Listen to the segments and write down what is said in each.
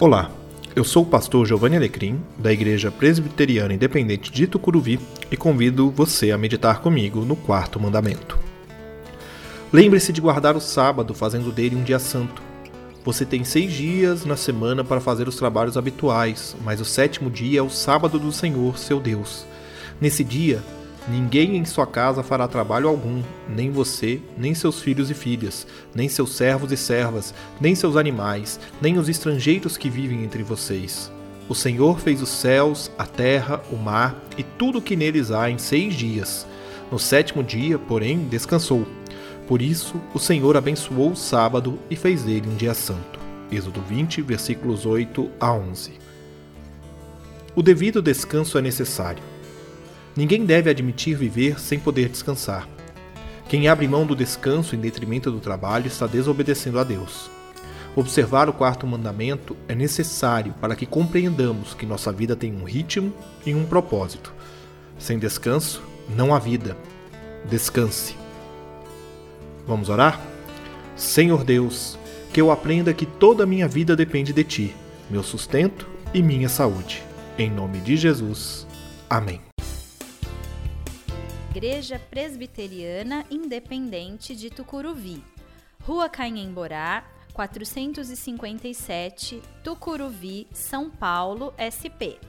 Olá, eu sou o pastor Giovanni Alecrim, da Igreja Presbiteriana Independente de Tucuruvi, e convido você a meditar comigo no quarto mandamento. Lembre-se de guardar o sábado, fazendo dele um dia santo. Você tem seis dias na semana para fazer os trabalhos habituais, mas o sétimo dia é o sábado do Senhor, seu Deus. Nesse dia, Ninguém em sua casa fará trabalho algum, nem você, nem seus filhos e filhas, nem seus servos e servas, nem seus animais, nem os estrangeiros que vivem entre vocês. O Senhor fez os céus, a terra, o mar e tudo o que neles há em seis dias. No sétimo dia, porém, descansou. Por isso, o Senhor abençoou o sábado e fez dele um dia santo. Êxodo 20, versículos 8 a 11. O devido descanso é necessário. Ninguém deve admitir viver sem poder descansar. Quem abre mão do descanso em detrimento do trabalho está desobedecendo a Deus. Observar o quarto mandamento é necessário para que compreendamos que nossa vida tem um ritmo e um propósito. Sem descanso, não há vida. Descanse. Vamos orar? Senhor Deus, que eu aprenda que toda a minha vida depende de Ti, meu sustento e minha saúde. Em nome de Jesus. Amém. Igreja Presbiteriana Independente de Tucuruvi, Rua Canhemborá, 457, Tucuruvi, São Paulo, SP.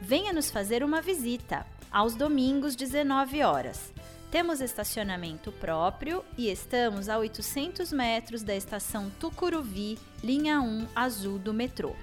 Venha nos fazer uma visita, aos domingos, 19 horas. Temos estacionamento próprio e estamos a 800 metros da estação Tucuruvi, linha 1 azul do metrô.